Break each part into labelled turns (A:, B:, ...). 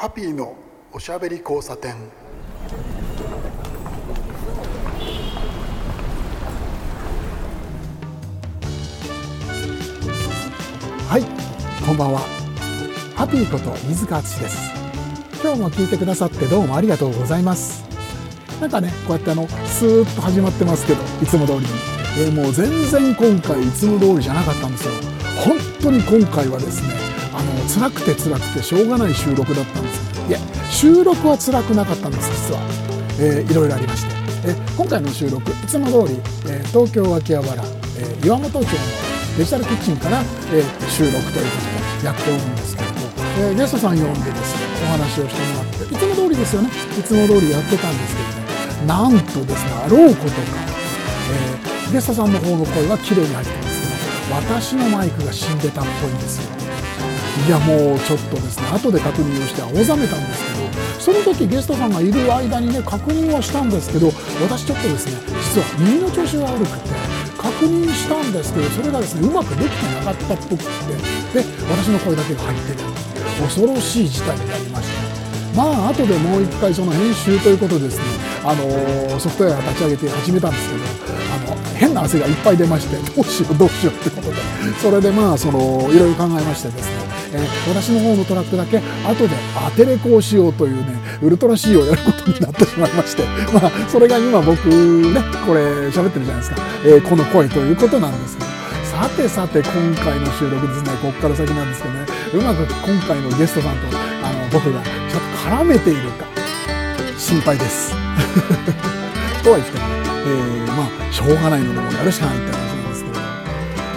A: ハッピーのおしゃべり交差点。
B: はいこんばんは。ハッピーこと飯塚敦です。今日も聞いてくださってどうもありがとうございます。なんかねこうやってあのスーッと始まってますけどいつも通りに、えー、もう全然今回いつも通りじゃなかったんですよ。本当に今回はですね辛くて辛くてしょうがない収録だったんです。いや収録は辛くなかったんです実は、えー、いろいろありまして、え、今回の収録いつも通り、えー、東京秋葉原、えー、岩本町のデジタルキッチンから、えー、収録ということでやっておるんですけれども、えー、ゲストさん呼んでですねお話をしてもらっていつも通りですよね。いつも通りやってたんですけどねなんとですねあろうことか、え、ゲストさんの方の声は綺麗に入ってますけど私のマイクが死んでたっぽいんですよ。いやもうちょっとですね後で確認をして青ざめたんですけどその時ゲストさんがいる間にね確認はしたんですけど私ちょっとですね実は耳の調子が悪くて確認したんですけどそれがですねうまくできてなかったっぽくてで私の声だけが入ってる恐ろしい事態になりました。まあ後でもう一回その編集ということでですねあのソフトウェア立ち上げて始めたんですけどあの変な汗がいっぱい出ましてどうしようどうしようってことでそれでまあそのいろいろ考えましてですねえー、私の方のトラックだけ後でアテレコをしようというねウルトラ C をやることになってしまいましてまあそれが今僕ねこれ喋ってるじゃないですか、えー、この声ということなんですけど。さてさて今回の収録ですね。ここから先なんですけどね。うまく今回のゲストさんとあの僕がちょっと絡めているか。心配です。とは言っても、えー、まあしょうがないのでもやるしかないって話なんですけど。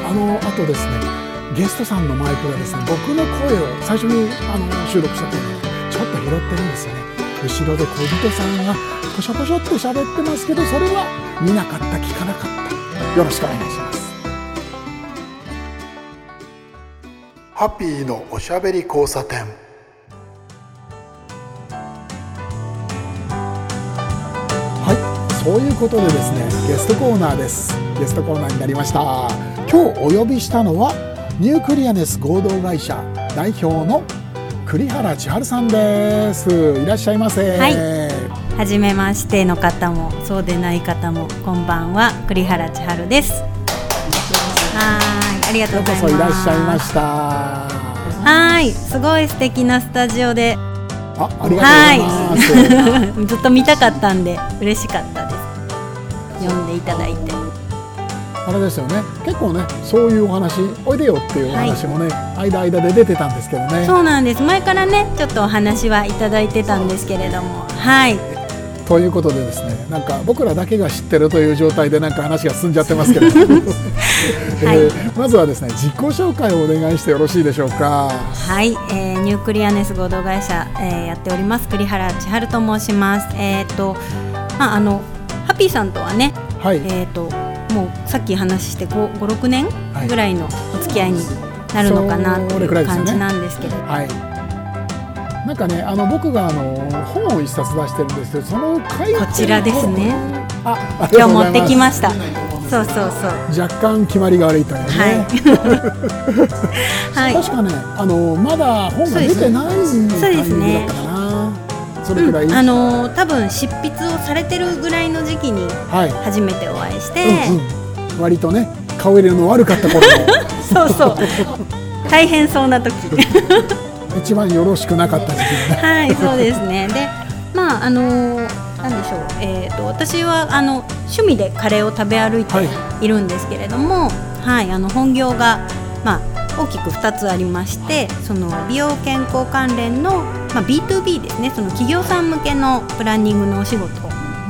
B: あのあとですね。ゲストさんのマイクがですね僕の声を最初にあの収録した時にちょっと拾ってるんですよね。後ろで小人さんがポショポショって喋ってますけどそれは見なかった聞かなかった。よろしくお願いします。
A: ハッピーのおしゃべり交差点。
B: はいそういうことでですねゲストコーナーです。ゲストコーナーになりました。今日お呼びしたのはニュークリアネス合同会社代表の栗原千春さんです。いらっしゃいませ。
C: はい。初めましての方もそうでない方もこんばんは栗原千春です。はいありがとうございます。
B: いらっしゃいました。
C: はいすごい素敵なスタジオで。
B: あありがとうございます、
C: ずっと見たかったんで嬉しかったです。読んでいただいて
B: あれですよね。結構ねそういうお話おいでよっていうお話もね、はい、間間で出てたんですけどね。
C: そうなんです。前からねちょっとお話はいただいてたんですけれども。はい。
B: ということでですねなんか僕らだけが知ってるという状態でなんか話が進んじゃってますけど、はい。えー、まずはですね自己紹介をお願いしてよろしいでしょうか。
C: はい、えー、ニュークリアネス合同会社、えー、やっております。栗原千春と申します。えっ、ー、とまああのハッピーさんとはね、はい、えっ、ともうさっき話して56年ぐらいのお付き合いになるのかなっていう感じなんですけど。はい
B: なんかね、あの僕があの本を一冊出してるんですけど、その
C: 回こちらですね。あ、今日持ってきました。そうそうそう。
B: 若干決まりが悪いというね。はい。確かね、あのまだ本が出てないそうですね。
C: それくらい、うん、あの多分執筆をされてるぐらいの時期に初めてお会いして、
B: うんうん、割とね顔色の悪かった頃。
C: そうそう。大変そうな時。
B: 一番よろしくなかった時期
C: ね。はいそうですね。でまああのなんでしょう、えーと、私はあの趣味でカレーを食べ歩いてい。るんですけれども、はい、はい、あの本業が、まあ、大きく2つありましてその美容健康関連の、まあ、B2B ですね。その企業さん向けのプランニングのお仕事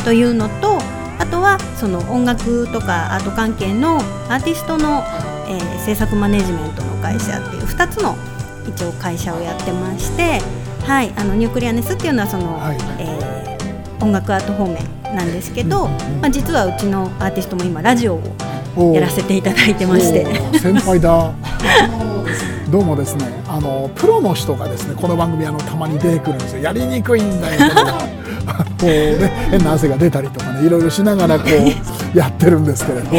C: というのとあとはその音楽とかアート関係のアーティストの、えー、制作マネジメントの会社っていう2つの一応会社をやってまして、はい、あのニュークリアネスっていうのはその、はい、えー、音楽アート方面なんですけど、まあ、実はうちのアーティストも今ラジオをやらせていただいてまして。
B: 先輩だ。どうもですねあのプロの人がですねこの番組あのたまに出てくるんですよ。やりにくいんだよ こうね変な汗が出たりとかねいろいろしながらこう やってるんですけれど。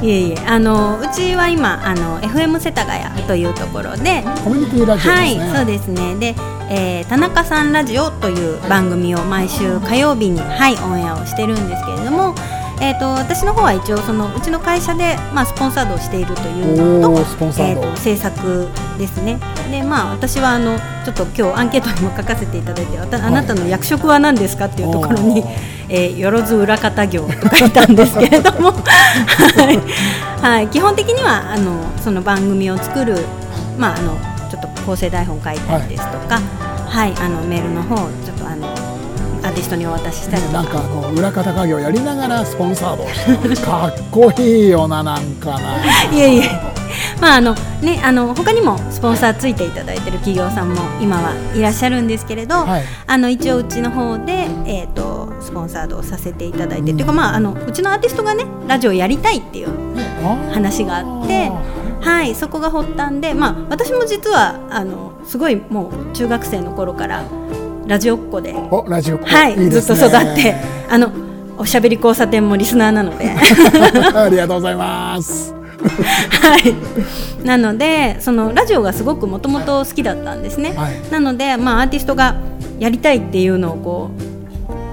C: いえいえあのうちは今あの FM 世田谷というところで。
B: コミュニティラジオ、
C: ね、はいそうですね。でえー田中さんラジオという番組を毎週火曜日に、はい、オンエアをしてるんですけれども、えー、と私の方は一応そのうちの会社で、まあ、スポンサードをしているというのとえーと制作ですね。でまあ私はあのちょっと今日アンケートにも書かせていただいてあなたの役職は何ですかっていうところに えー、よろず裏方業と書いたんですけれども、はい。はい、基本的にはあのその番組を作る、まあ、あのちょっと構成台本書いたりですとか、はい。あのメールの方をちょっとアーティストにお渡ししたりとか。
B: なんかこう裏方家業やりながらスポンサード。かっこいいよななんかな。い
C: えいえ、まああのね、あの他にもスポンサーついていただいてる企業さんも今はいらっしゃるんですけれど、
B: はい。
C: あの一応うちの方で、えー、とスポンサードをさせていただいて、っていうかまああのうちのアーティストがねラジオやりたいっていう話があってはいそこが発端で、まあ、私も実はあのすごいもう中学生の頃からラジオっ子で、
B: おラジオ
C: はい
B: いい
C: ずっと育って。あのおしゃべり交差点もリスナーなので。
B: ありがとうございます。
C: はい、なのでそのラジオがすごくもともと好きだったんですね、
B: はい。
C: なので、まあ、アーティストがやりたいっていうのをこ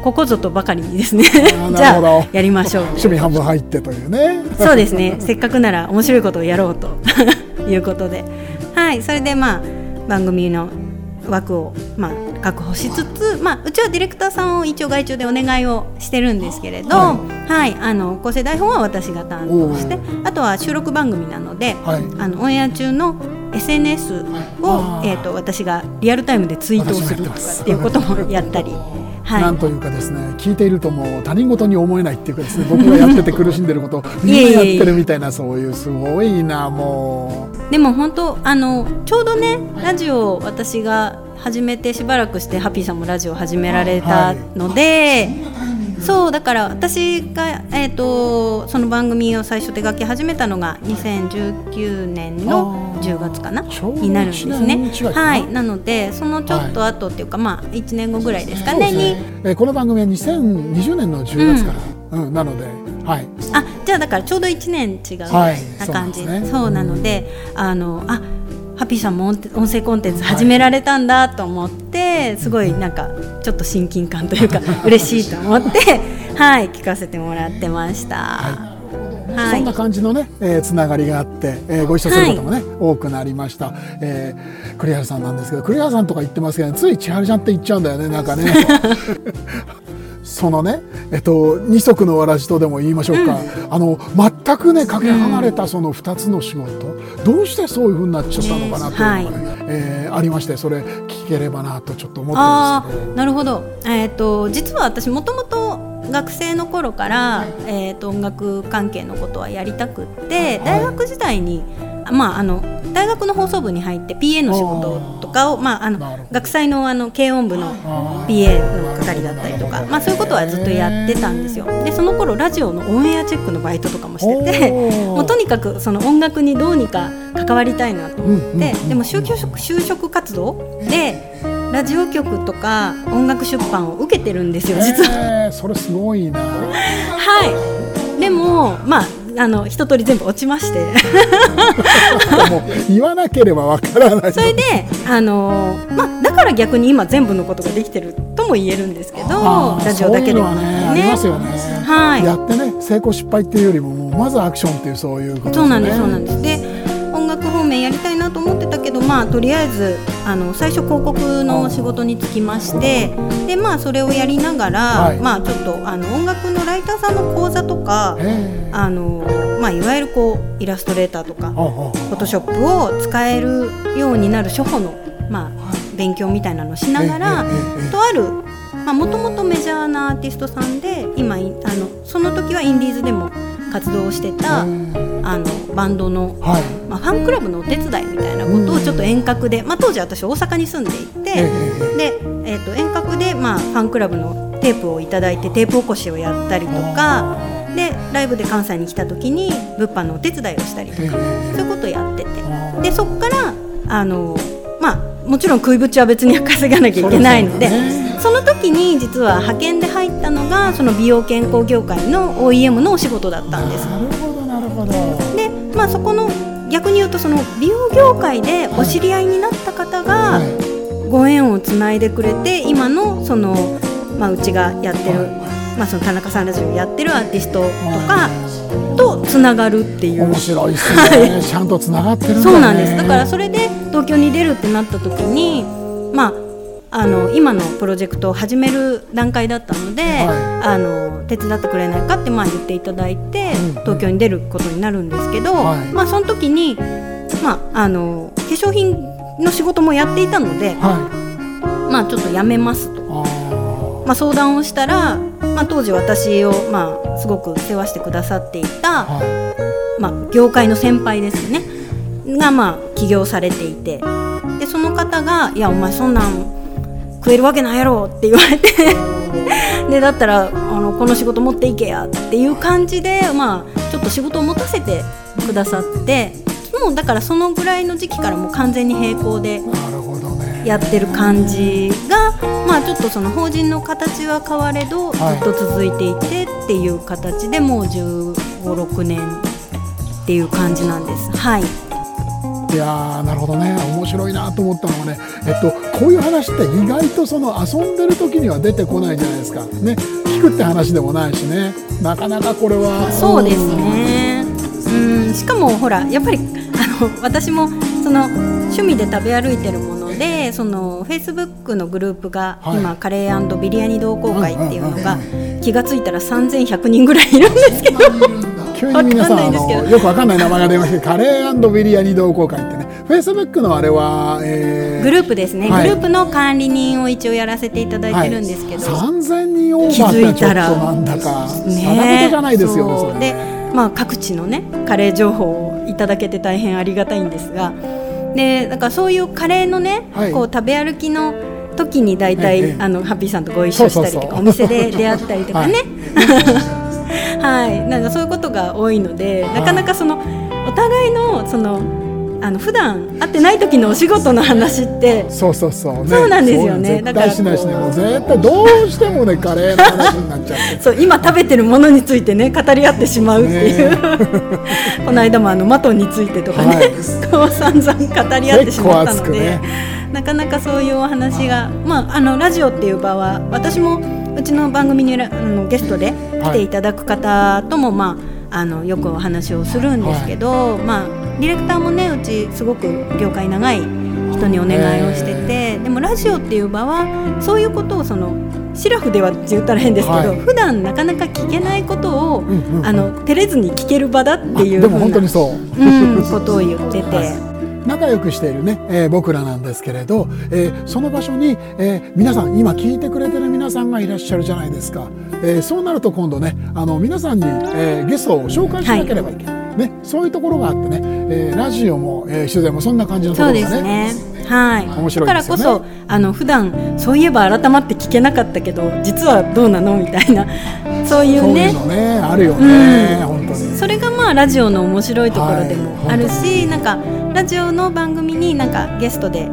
C: うここぞとばかりにですね。
B: ー
C: じゃあやりましょう。
B: 趣味半分入ってというね。
C: そうですね。せっかくなら面白いことをやろうと。いうことで、はい、それでまあ番組の枠を、まあ、確保しつつ、まあ、うちはディレクターさんを一応外注でお願いをしてるんですけれど、
B: は
C: はいあの構成台本は私が担当してあとは収録番組なので、
B: はい。
C: あのオンエア中の SNS を
B: あ、ー。
C: えー、と私がリアルタイムでツイートをするとかっていうこともやったり。はい。
B: なんというかですね聞いているともう他人事に思えないっていうかですね僕がやってて苦しんでること をみんなやってるみたいなそういうすごいなも
C: でも本当あのちょうどねラジオを私が始めてしばらくしてハッピーさんもラジオを始められたので、そうだから私が、えー、とその番組を最初手書き始めたのが2019年の
B: あー
C: 10月かなになるんですね。はい。なのでそのちょっと後っていうか、まあ1年後ぐらいですかねに
B: う、えーこの番組は2020年の10月から、うん。なのではい。
C: あじゃあだからちょうど1年違う
B: はい。
C: な感じ、
B: そうな
C: のであのあハッピーさんも音音声コンテンツ始められたんだと思って、すごいなんかちょっと親近感というか 嬉しいと思ってはい聞かせてもらってました。はい。
B: そんな感じのね、えーつながりがあって、えーご一緒することもね、多くなりました、えー栗原さんなんですけど栗原さんとか言ってますけど、つい千春ちゃんって言っちゃうんだよねなんかね そのね、えっと、二足のわらじとでも言いましょうか、あの全くねかけ離れたその2つの仕事、どうしてそういうふうになっちゃったのかなっていうのがね、えーありましてそれ聞ければなとちょっと思ってるん
C: あ
B: ですけど。
C: ーなるほど、えー、と実は私もともと学生の頃から、えー、と音楽関係のことはやりたくって大学時代に、まあ、あの大学の放送部に入って PA の仕事とかを、まあ、あの学祭のあの軽音部の PA の係だったりとか、まあ、そういうことはずっとやってたんですよ。でその頃ラジオのオンエアチェックのバイトとかもしててもうとにかくその音楽にどうにか関わりたいなと思って、
B: うんうんうん。
C: でも就職就職活動でラジオ局とか音楽出版を受けてるんですよ実は。
B: えー。それすごいな。
C: はい。でもまああの一通り全部落ちまして。
B: 言わなければわからない
C: それであのまあだから逆に今全部のことができてるとも言えるんですけどラジオだけで
B: はねありますよね。
C: はい。
B: やってね成功失敗っていうよりもまずアクションっていうそういうことですよね。
C: そうなんですそうなんです。で音楽方面やりたいなと思ってたけどまあとりあえずあの最初広告の仕事に就きましてでまあそれをやりながら、
B: はい。
C: まあちょっとあの音楽のライターさんの講座とか
B: へ
C: あのまあいわゆるこうイラストレーターとかフォトショップを使えるようになる初歩のまあ勉強みたいなのをしながらとあるまあもともとメジャーなアーティストさんで今いあのその時はインディーズでも活動をしてたあのバンドの
B: はい。
C: まあ、ファンクラブのお手伝いみたいなことをちょっと遠隔で、まあ、当時私大阪に住んでいて、
B: ええ
C: で、えー、と遠隔で、まあ、ファンクラブのテープをいただいてテープ起こしをやったりとかでライブで関西に来た時に物販のお手伝いをしたりとか、
B: ええ
C: そういうことをやってて。でそこからあの、まあ、もちろん食いぶちは別に稼がなきゃいけないので
B: そ
C: の時に実は派遣で入ったのがその美容健康業界の OEM のお仕事だったんです。
B: なるほどなるほど。
C: で、まあ、そこの逆に言うとその美容業界でお知り合いになった方が
B: はい。
C: ご縁をつないでくれて今のその、まあ、うちがやってる、まあ、その田中さんラジオやってるアーティストとかとつながるっていう。
B: 面白いですね、ちゃんとつながってるね、
C: そうなんです。だからそれで東京に出るってなった時にまああの今のプロジェクトを始める段階だったので、
B: は
C: あの手伝ってくれないかってまあ言っていただいて、
B: うん
C: 東京に出ることになるんですけど、
B: はい。
C: まあその時に、まあ、あの化粧品の仕事もやっていたので、
B: はい。
C: まあ、ちょっと辞めますと、
B: あ
C: まあ、相談をしたら、まあ、当時私を、まあ、すごく世話してくださってい
B: ー
C: た、
B: は
C: まあ、業界の先輩ですね。が、まあ、起業されていて。でその方が「いやお前そんなん食えるわけないやろ」って言われて。でだったらあのこの仕事持っていけやっていう感じで、まあ、ちょっと仕事を持たせてくださってもうだからそのぐらいの時期からもう完全に並行でやってる感じが、まあ、ちょっとその法人の形は変われど、
B: はい。
C: ずっと続いていてっていう形でもう1 5 6年っていう感じなんです。はい
B: いやーなるほどね。面白いなと思ったのがね、えっと、こういう話って意外とその遊んでる時には出てこないじゃないですか。ね。聞くって話でもないしね。なかなかこれは
C: そうですね。うん。しかもほらやっぱりあの私もその趣味で食べ歩いてるものでそのフェイスブックのグループが
B: はい。
C: 今、カレービリヤニ同好会っていうのが
B: うん
C: 気がついたら3100人ぐらいいるんですけど
B: 急に皆さんあのよくわかんない名前が出ましたけどカレービリヤニ同好会ってね。フェイスブックのあれは、えー
C: グループですね、
B: はい。
C: グループの管理人を一応やらせていただいてるんですけど、
B: はい、3000人オーバーってちょっとなんだかただことじゃないですよね
C: で、まあ、各地のねカレー情報をいただけて大変ありがたいんですが。でだからそういうカレーのね、
B: はい。
C: こう食べ歩きの時に大体、
B: ええ。
C: あのハッピーさんとご一緒したりとかお店で出会ったりとかね
B: は
C: はい、なんかそういうことが多いのでなかなかそのお互いのそのあの普段会ってない時のお仕事の話って
B: そうそうそう、ね、
C: そうなんですよね。だから
B: 絶対しないしね。もう絶対どうしてもねカレーの話になっちゃって
C: そう今食べてるものについてね語り合ってしまうっていう、この間もあのマトンについてとかね、
B: はい。
C: こう散々語り合ってしまったので、
B: くね。
C: なかなかそういうお話が、まあ、あのラジオっていう場は私もうちの番組にらあのゲストで来ていただく方とも、まあ、あのよくお話をするんですけど、まあ、ディレクターもねうちすごく業界長い人にお願いをしてて、でもラジオっていう場はそういうことをそのシラフではって言ったら変ですけど、
B: はい。
C: 普段なかなか聞けないことを、
B: んうん
C: あの照れずに聞ける場だっていう
B: 本当にそう。
C: うん、ことを言ってて。
B: 仲良くしているね、えー僕らなんですけれど、えーその場所に、えー皆さん今聞いてくれてる皆さんがいらっしゃるじゃないですか、えそうなると今度ねあの皆さんに、えゲストを紹介しなければいけない、ね、そういうところがあってね、えーラジオも、えー取材もそんな感じのとこ
C: そう
B: ろがね
C: ですね。はい。
B: 面白いですよね。
C: だからこそあの普段そういえば改まって聞けなかったけど実はどうなのみたいな そういう
B: そうい
C: ね
B: うのねあるよね、
C: うん。
B: 本当に。
C: それがまあラジオの面白いところでも
B: はい。
C: あるし、なんかラジオの番組になんかゲストで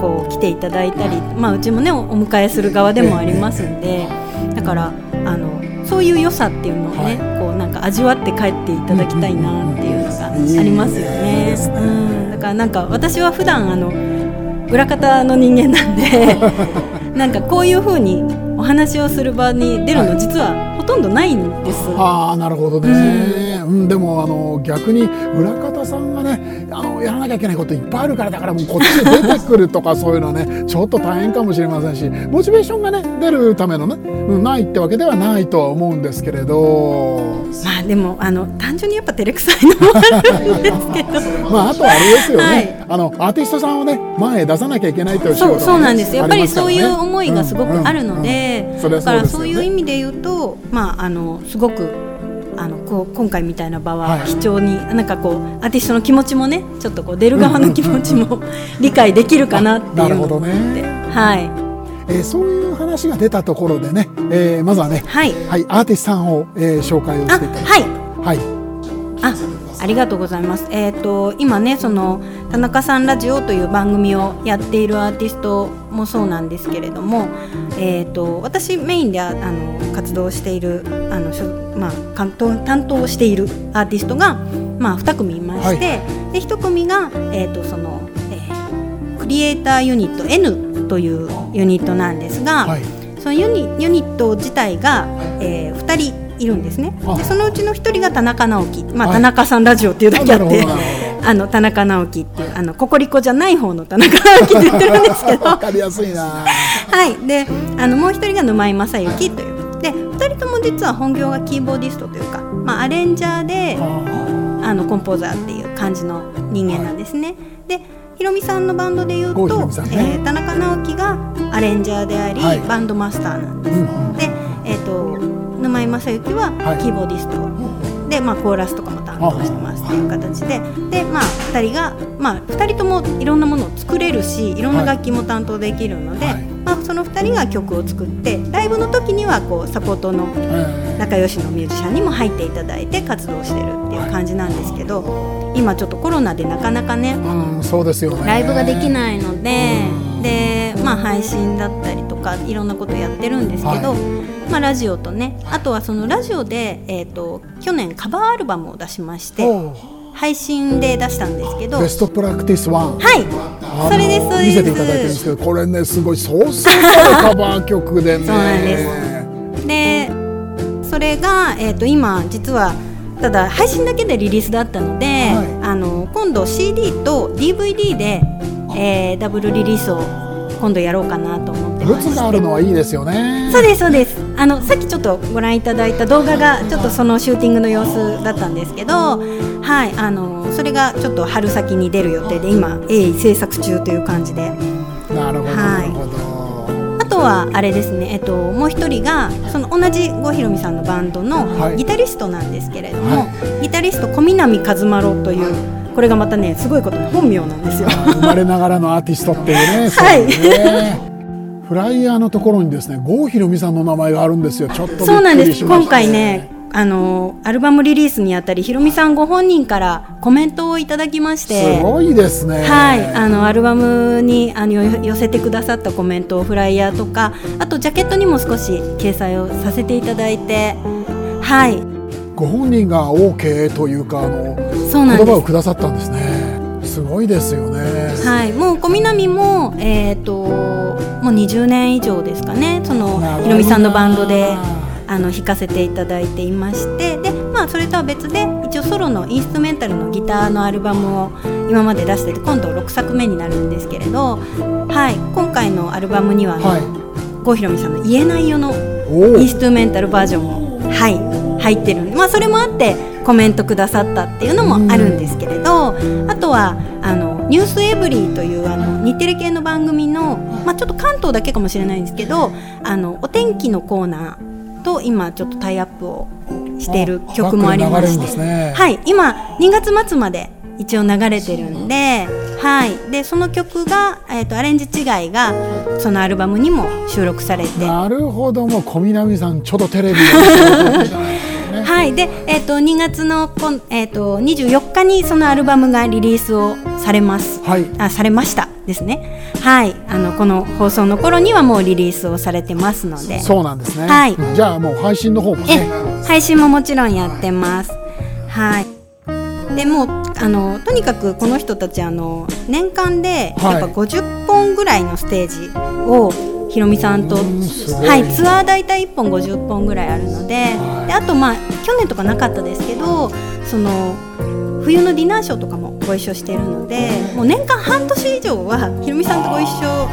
C: こう来ていただいたり、まあうちもねおお迎えする側でもありますんで、だからあのそういう良さっていうのをね、こうなんか味わって帰っていただきたいなっていうのがありますよ
B: いい
C: ね。うん、だからなんか私は普段あの裏方の人間なんで なんかこういう風にお話をする場に出るの実はほとんどないんです。
B: ああなるほどね、うんでもあの逆に裏方さんがねあのやらなきゃいけないこといっぱいあるからだからもうこっちに出てくるとかそういうのはねちょっと大変かもしれませんしモチベーションがね出るためのね、うん、ないってわけではないとは思うんですけれど。
C: まあでもあの単純にやっぱ照れくさいのもあるんですけど。
B: まああとはあれですよね、
C: はい。
B: あのアーティストさんをね前へ出さなきゃいけないという仕事がね
C: そうそうなんですやっぱりそういう思いがすごくあるので、
B: うんうんうん。それは
C: だからそういう意味で言うと、まああのすごくあのこう今回みたいな場
B: は
C: はい。貴重に、なんかこうアーティストの気持ちもねちょっとこう出る側の気持ちも 理解できるかなっていうのって、
B: ね。
C: はい。
B: えーそういう話が出たところでね、えーまずはね、
C: はい。
B: はい、アーティストさんを、えー紹介を
C: あ
B: していただい。て
C: はい。
B: はい
C: あありがとうございます。えっ、と今ねその田中さんラジオという番組をやっているアーティストもそうなんですけれども、えっ、と私メインでああの活動しているあのしょまあ担当しているアーティストがまあ二組いまして、
B: はい。
C: で一組がえっ、とその、えークリエイターユニット N というユニットなんですが、
B: はい。
C: そのユニユニット自体が、えー、2人いるんですね。
B: あ。
C: でそのうちの1人が田中直樹、まあ
B: はい。
C: 田中さんラジオっていうだけあって。あ の田中直樹っていうあのココリコじゃない方の田中直樹って言ってるんですけど。
B: わかりやすいな。
C: はい、であのもう一人が沼井正幸という。で2人とも実は本業がキーボーディストというか、まあ、アレンジャーであのコンポーザーっていう感じの人間なんですね。でひろみさんのバンドでいうと、
B: ね。
C: えー田中直樹がアレンジャーであり、
B: はい。
C: バンドマスターなんです。
B: うんうん。
C: で、えー、と沼井正幸は
B: はい。
C: キーボーディスト、で、まあ、コーラスとかも担当してますっていう形で。で、まあ、2人が、まあ、2人ともいろんなものを作れるしいろんな楽器も担当できるので、
B: はい。
C: まあ、その2人が曲を作ってライブの時にはこうサポートの
B: え
C: 仲良しのミュージシャンにも入っていただいて活動してるっていう感じなんですけど今ちょっとコロナでなかなかね
B: ーうんそうですよね。
C: ライブができないので
B: うん
C: で、まあ、配信だったりとかいろんなことやってるんですけど、
B: は
C: まあ、ラジオとねあとはそのラジオで、えー、と去年カバーアルバムを出しまして配信で出したんですけど
B: ベストプラクティスワン。
C: はい。それですそうです。
B: 見せていただいてるんですけどこれねすごいそうそうたるカバー曲でね。
C: そうなんです。でそれが、えー、と今実はただ配信だけでリリースだったので、
B: はい。
C: あの今度 CD と DVD で、えーダブルリリースを今度やろうかなと思ってまして
B: ルツがあるのはいいですよね。
C: そうですそうです。あのさっきちょっとご覧いただいた動画がちょっとそのシューティングの様子だったんですけどはいあのそれがちょっと春先に出る予定で今鋭意制作中という感じで。
B: なるほど
C: はい。あとはあれですね、えっと、もう一人がその同じ郷ひろみさんのバンドの
B: はい。
C: ギタリストなんですけれども、
B: は
C: ギタリスト小南和丸というこれがまたねすごいことに本名なんですよ。
B: 生まれながらのアーティストっていうね
C: はい。
B: フライヤーのところにですね郷ひろみさんの名前があるんですよ。ちょっとびっくりし
C: そうなんです。今回ねあのアルバムリリースにあたりひろみさんご本人からコメントをいただきまして。
B: すごいですね。
C: はい、あのアルバムにあのよ寄せてくださったコメントをフライヤーとかあとジャケットにも少し掲載をさせていただいて。はい
B: ご本人が OK というかあの
C: そうなん
B: 言葉をくださったんですね。すごいですよね。
C: はい、もう小南も、えー、ともう20年以上ですかね。そのひろみさんのバンドであの弾かせていただいていまして。で、まあ、それとは別で一応ソロのインストゥメンタルのギターのアルバムを今まで出してて今度6作目になるんですけれど、はい、今回のアルバムにはあの、
B: はい。
C: 郷ひろみさんの「言えないよ」のインストゥメンタルバージョンも、はい、入ってる。まあ、それもあってコメントくださったっていうのもあるんですけれど、あとはあの「ニュースエブリー」というあの日テレ系の番組の、まあ、ちょっと関東だけかもしれないんですけどあのお天気のコーナーと今ちょっとタイアップをしている曲もありまして。
B: ね。
C: はい、今2月末まで一応流れてるんで,、はい、でその曲が、えー、とアレンジ違いがそのアルバムにも収録されて。
B: なるほど。もう小南さんちょっとテレビ で、
C: えっ、と2月のこんえっ、と24日にそのアルバムがリリースをされます。
B: はい。
C: あ、されました。ですね。はい、あのこの放送の頃にはもうリリースをされてますので、
B: そうなんですね。
C: はい。
B: じゃあもう配信の方も
C: え
B: ね、
C: 配信ももちろんやってます。はい。でもうあのとにかくこの人たちあの年間で
B: はい
C: やっぱ50本ぐらいのステージをひろみさんと、はい、ツアー大体1本50本ぐらいあるので,、
B: はい
C: であとまあ去年とかなかったですけどその冬のディナーショーとかもご一緒しているのでもう年間半年以上はひろみさんとご一緒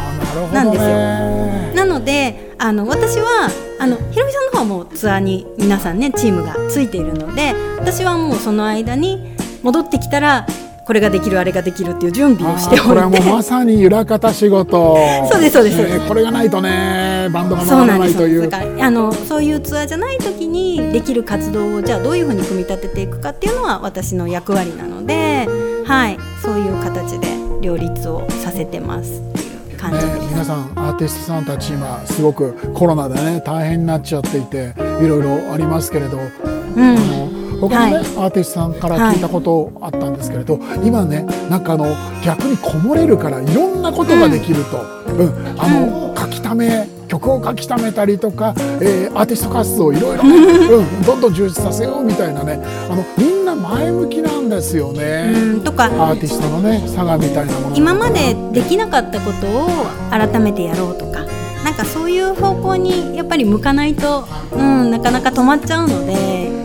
C: なんですよ。
B: よ
C: なのであの私はあのひろみさんの方はもうツアーに皆さんねチームがついているので私はもうその間に戻ってきたらこれができるあれができるっていう準備をして
B: これもうまさに裏方仕事。
C: そうですそうです。そうです
B: ねこれがないとねバンドが回ら
C: な
B: いという。
C: あのそういうツアーじゃない時にできる活動をじゃあどういうふうに組み立てていくかっていうのは私の役割なので、はい、そういう形で両立をさせてますっていう感じです。
B: ね、皆さんアーティストさんたち今すごくコロナでね大変になっちゃっていていろいろありますけれど、
C: うん。
B: あの他のね、
C: はい。
B: アーティストさんから聞いたことあったんですけれど、今ねなんかあの逆にこもれるからいろんなことができると、うん。あの書きため曲を書きためたりとか、えーアーティスト活動をいろいろね、うん、どんどん充実させようみたいなね。あのみんな前向きなんですよね。
C: うん。とか
B: アーティストのね差がみたいなもの
C: 今までできなかったことを改めてやろうとかなんかそういう方向にやっぱり向かないと、うん、なかなか止まっちゃうので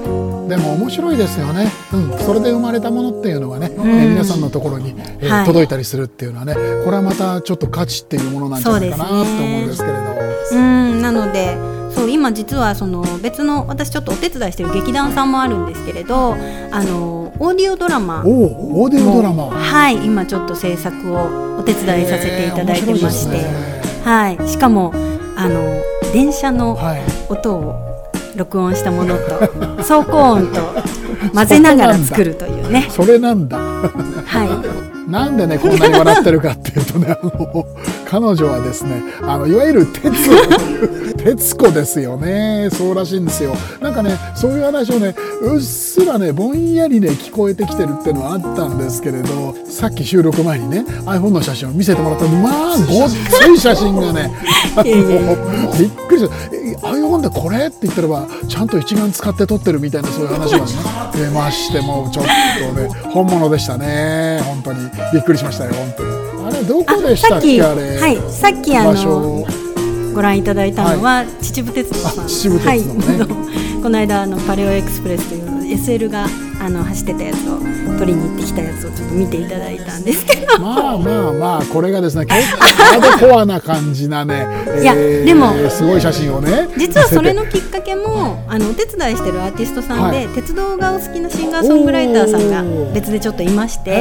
B: でも面白いですよね、うん、それで生まれたものっていうのがね、えー皆さんのところに、えー
C: はい。
B: 届いたりするっていうのはねこれはまたちょっと価値っていうものなんじゃないかなと思うんですけれど。
C: うん。なのでそう今実はその別の私ちょっとお手伝いしてる劇団さんもあるんですけれどあのオーディオドラマ
B: オーディオドラマ。
C: はい。今ちょっと制作をお手伝いさせていただいてまして、
B: ね。
C: はい。しかもあの電車の
B: はい。
C: 音を録音したものと走行音と混ぜながら作るというね。
B: それなんだ。
C: はい。
B: なんでねこんなに笑ってるかっていうとねあの彼女はですねあのいわゆる鉄鉄子ですよね。そうらしいんですよ。なんかねそういう話をねうっすらねぼんやりね聞こえてきてるっていうのはあったんですけれどさっき収録前にね iPhone の写真を見せてもらったらまあごっつい写真がね びっくりした。え iPhone でこれって言ったらばちゃんと一眼使って撮ってるみたいなそういう話がね出ましてもうちょっとね本物でしたね。本当に。びっくりしましたよ本当に。あれどこでしたっけあれ、
C: はいさっきあのご覧いただいたのは、秩父鉄道さん。
B: あ秩父鉄道ね。
C: はい、この間あのパレオエクスプレスという SL があの走ってたやつを取りに行ってきたやつをちょっと見ていただいたんですけど。
B: まあまあまあこれがですね 結構コアな感じなね。
C: いやでも
B: すごい写真をね
C: 実はそれ
B: 見
C: のきっかけも あのお手伝いしてるアーティストさんで、
B: はい。
C: 鉄道がお好きなシンガーソングライターさんが別でちょっといまして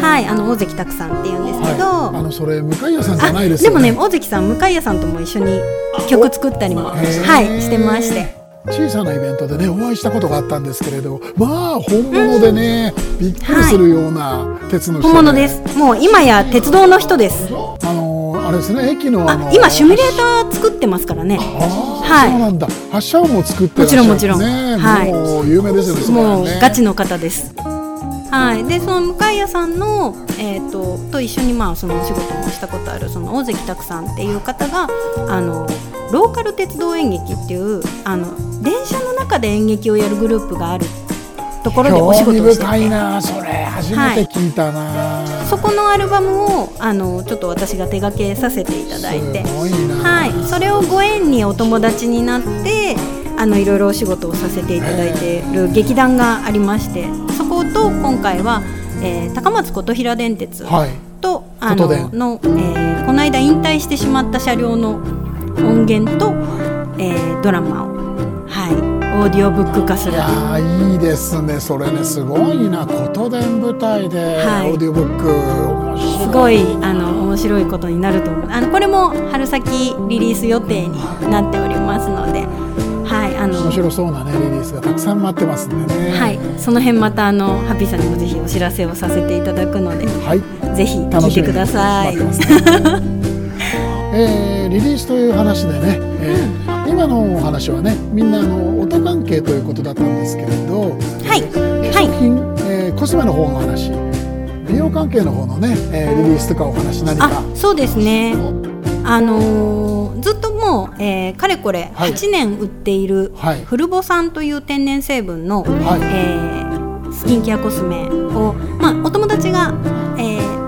C: はい。あの大関拓さんっていうけど、
B: はい、あのそれ向谷さんじゃ
C: あ
B: ないですよね。
C: もね大関さん向谷さんとも一緒に曲作ったりもはいしてまして。
B: 小さなイベントでねお会いしたことがあったんですけれどまあ本物でね、びっくりするような鉄の人
C: 本物です。もう今や鉄道の人です。
B: あのあれですね駅のあの
C: あ今シミュレーター作ってますからね。はい。
B: そうなんだ。発射音も作ってらっしゃる
C: もちろんもちろん。
B: ね、
C: はい
B: もう有名ですよね
C: もう
B: ね
C: ガチの方です。はい、でその向谷さんの、えー、とと一緒にまあそのお仕事もしたことあるその大関拓さんっていう方があのローカル鉄道演劇っていうあの電車の中で演劇をやるグループがあるところでお仕事をして
B: 深い
C: て
B: なそれ。初めて聞いたな、
C: そこのアルバムをあのちょっと私が手掛けさせていただいて。
B: すごいな、
C: はい、それをご縁にお友達になってあのいろいろお仕事をさせていただいている劇団がありましてと今回は、えー高松琴平電鉄
B: はい。
C: と、あのの、えーこの間引退してしまった車両の音源と、えードラマを、はい、オーディオブック化する。
B: いやーいいですね。それねすごいな。琴電舞台で、
C: はい。
B: オーディオブック面白い。
C: すごいあの面白いことになると思う。あのこれも春先リリース予定になっておりますので、
B: 白そうなねリリースがたくさん待ってますんでね。
C: はい、その辺またあのハッピーさんにもぜひお知らせをさせていただくので、
B: はい。
C: ぜひ聞いてください。
B: ねえーリリースという話でね、えー今のお話はねみんなあの音関係ということだったんですけれど、
C: はい。
B: えー化
C: はい
B: 粧品、えーコスメの方の話美容関係の方のね、えーリリースとかお話何か。
C: あ、そうですね。あのーずもう、えーかれこれ
B: はい。
C: 8年売っている
B: はい。
C: フルボ酸という天然成分の、
B: はい。
C: えースキンケアコスメを、まあ、お友達が、えー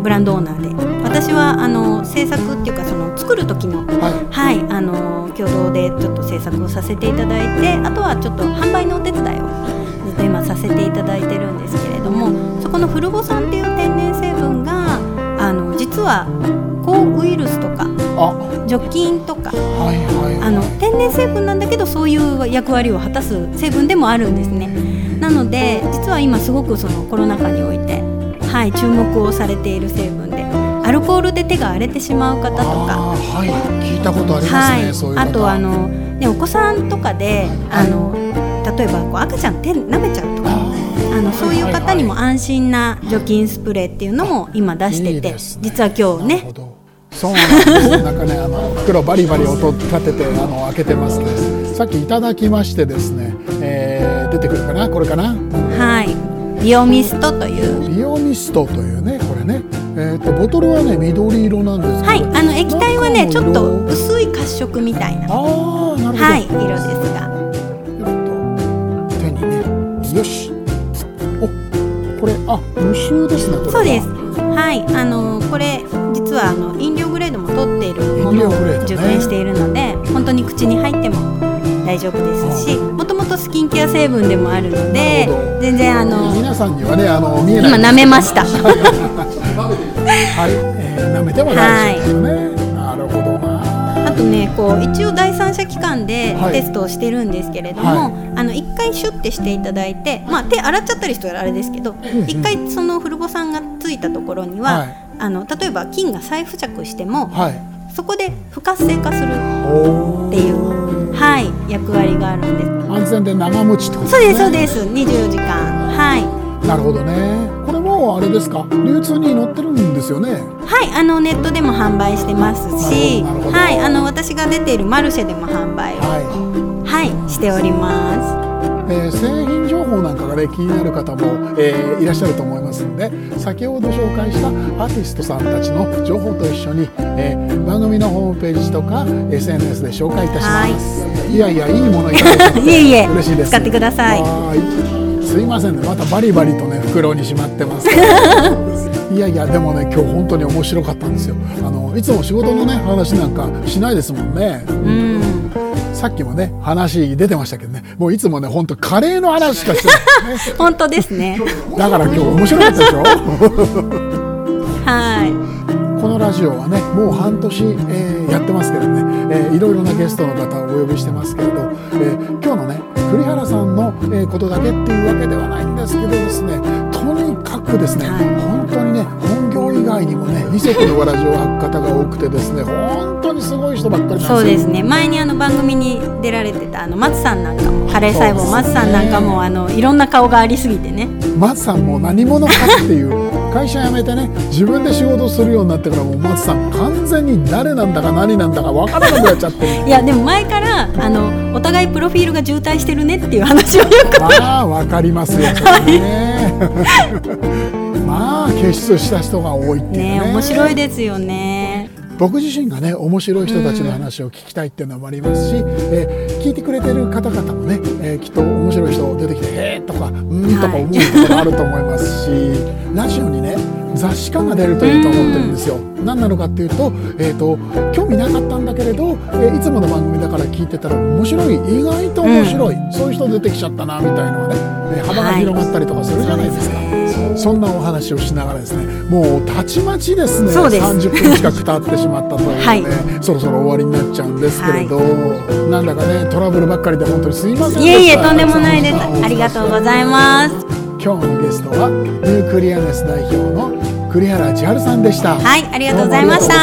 C: ブランドオーナーで私はあの制作っていうかその作る時の
B: はい。
C: はい、あの共同でちょっと制作をさせていただいてあとはちょっと販売のお手伝いをずっと今させていただいてるんですけれどもそこのフルボ酸っていう天然成分があの実は抗ウイルスとか
B: あ
C: 除菌とか。
B: はいはい。
C: あの天然成分なんだけどそういう役割を果たす成分でもあるんですね。なので実は今すごくそのコロナ禍において、はい、注目をされている成分でアルコールで手が荒れてしまう方とか。
B: はい聞いたことありますね、
C: はい、
B: そういう方
C: あとあの、ね、お子さんとかで、あの例えばこう赤ちゃん手舐めちゃうとか。あのそういう方にも安心な除菌スプレーっていうのも今出してて実は今日ね
B: そうなんですなんかねあの袋バリバリ音立ててあの開けてますね。さっきいただきましてですね、えーー出てくるかな？これかな？
C: はい。ビオミストという。
B: ビオミストというねこれね。えっ、とボトルはね緑色なんですけど。
C: はい。あの液体はねちょっと薄い褐色みたいな。
B: ああなるほど。
C: はい。色ですが。
B: えっと手にね。よし。おこれあ無臭ですね
C: そうです。はい。あのこれ実はあのものを熟練しているので本当に口に入っても大丈夫ですしもともとスキンケア成分でもあるので全然あの
B: 皆さんにはねあの見えない。
C: 今舐めました。
B: はい、えー、舐めても大丈夫ですよね、なるほどな。
C: あとねこう一応第三者機関で
B: はい。
C: テストをしてるんですけれども、
B: は
C: あの一回シュッてしていただいて、まあ、手洗っちゃったりしたらあれですけど
B: ん
C: 一、回その古母さんがついたところには、
B: はい。
C: あの例えば菌が再付着しても
B: はい
C: そこで不活性化する
B: お
C: っていう、はい、役割があるんです。
B: 安全で長持ちってこと
C: そうですそう
B: ね
C: です。24時間。はい。
B: なるほどね。これもあれですか？流通に載ってるんですよね？
C: はいあのネットでも販売してますしはいあの私が出ているマルシェでも販売を
B: は
C: はいしております。
B: い、えー製品情報なんかがね気になる方も、えーいらっしゃると思いますので先ほど紹介したアーティストさんたちの情報と一緒に、えー番組のホームページとか SNS で紹介いたします、い、やいやいいものいただいて
C: いえいえ
B: 嬉しいです。
C: 使ってください。
B: はーいすいませんね。またバリバリとね袋にしまってます。いやいやでもね今日本当に面白かったんですよ。あのいつも仕事のね話なんかしないですもんね。
C: うん。
B: さっきもね話出てましたけどね。もういつもね本当カレーの話しかしてない、ね、
C: 本当ですね。
B: だから今日面白かったでしょ？
C: はい
B: ラジオはねもう半年、えーやってますけどね、えーいろいろなゲストの方をお呼びしてますけれど、えー今日のね栗原さんの、えーことだけっていうわけではないんですけどですねとにかくですね、
C: はい。
B: 本当にね本業以外にもね二足のわらじを履く方が多くてですね本当にすごい人ばっかりなんですよ。
C: そうですね。前にあの番組に出られてたあの松さんなんかもカレー細胞松さんなんかもあのいろんな顔がありすぎてね。
B: 松さんも何者かっていう会社辞めてね自分で仕事するようになってからもう松さん完全に誰なんだか何なんだか分からなくなっちゃってる。
C: いやでも前からあのお互いプロフィールが渋滞してるねっていう話をよく。
B: まあ分かりますよ。ね。まあ傑出した人が多いっていうね。
C: ね面白いですよね
B: 僕自身がね面白い人たちの話を聞きたいっていうのもありますし、えー聞いてくれてる方々もね、えーきっと面白い人出てきて「へえ」とか「うん」とか思うことがあると思いますし、ラジオにね雑誌感が出るといいと思ってるんですよ。何なのかっていうと,、えー、と興味なかったんだけれど、えーいつもの番組だから聞いてたら面白い。意外と面白い、そういう人出てきちゃったなみたいのはね、えー幅が広がったりとかするじゃないですか。そんなお話をしながらですねもうたちまちですね
C: そうです。
B: 30分近く経ってしまったというね、
C: はい。
B: そろそろ終わりになっちゃうんですけれど、なんだかねトラブルばっかりで本当にすいませんでした。
C: いえいえとんでもないです。ありがとうございます
B: 今日のゲストはニュークリアネス代表の栗原千春さんでした。
C: はい
B: ありがとうございました。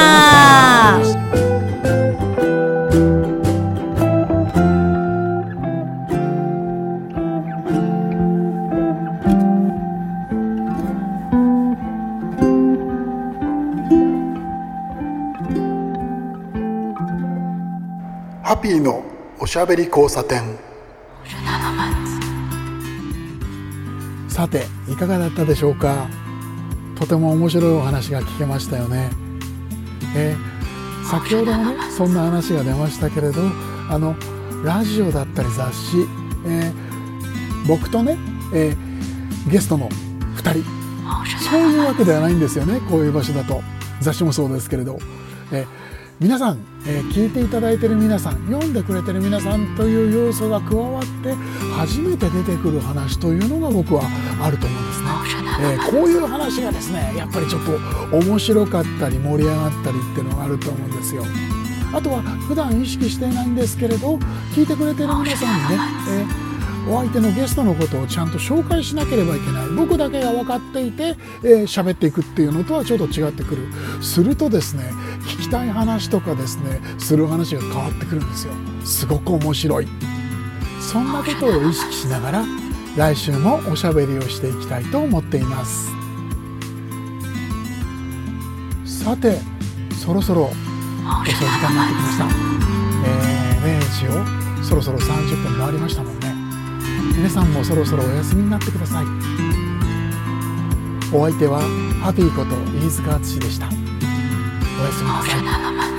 A: ハッピーのおしゃべり交差点
B: さていかがだったでしょうか？とても面白いお話が聞けましたよね、えー先ほどもねそんな話が出ましたけれどあのラジオだったり雑誌、えー僕とね、えーゲストの2人。そういうわけではないんですよねこういう場所だと。雑誌もそうですけれど、えー皆さん、えー聞いていただいている皆さん読んでくれてる皆さんという要素が加わって初めて出てくる話というのが僕はあると思うんですね。えーこういう話がですねやっぱりちょっと面白かったり盛り上がったりっていうのがあると思うんですよ。あとは普段意識していないんですけれど聞いてくれてる皆さんにね、えーお相手のゲストのことをちゃんと紹介しなければいけない。僕だけが分かっていてえー喋、っていくっていうのとはちょっと違ってくる。するとですね聞きたい話とかですねする話が変わってくるんですよ。すごく面白いそんなことを意識しながら来週もおしゃべりをしていきたいと思っています。さてそろそろ遅い時間になってきました、えー0時をそろそろ30分回りましたもんね。皆さんもそろそろお休みになってください。お相手はハッピーこと飯塚敦でした。おやすみなさい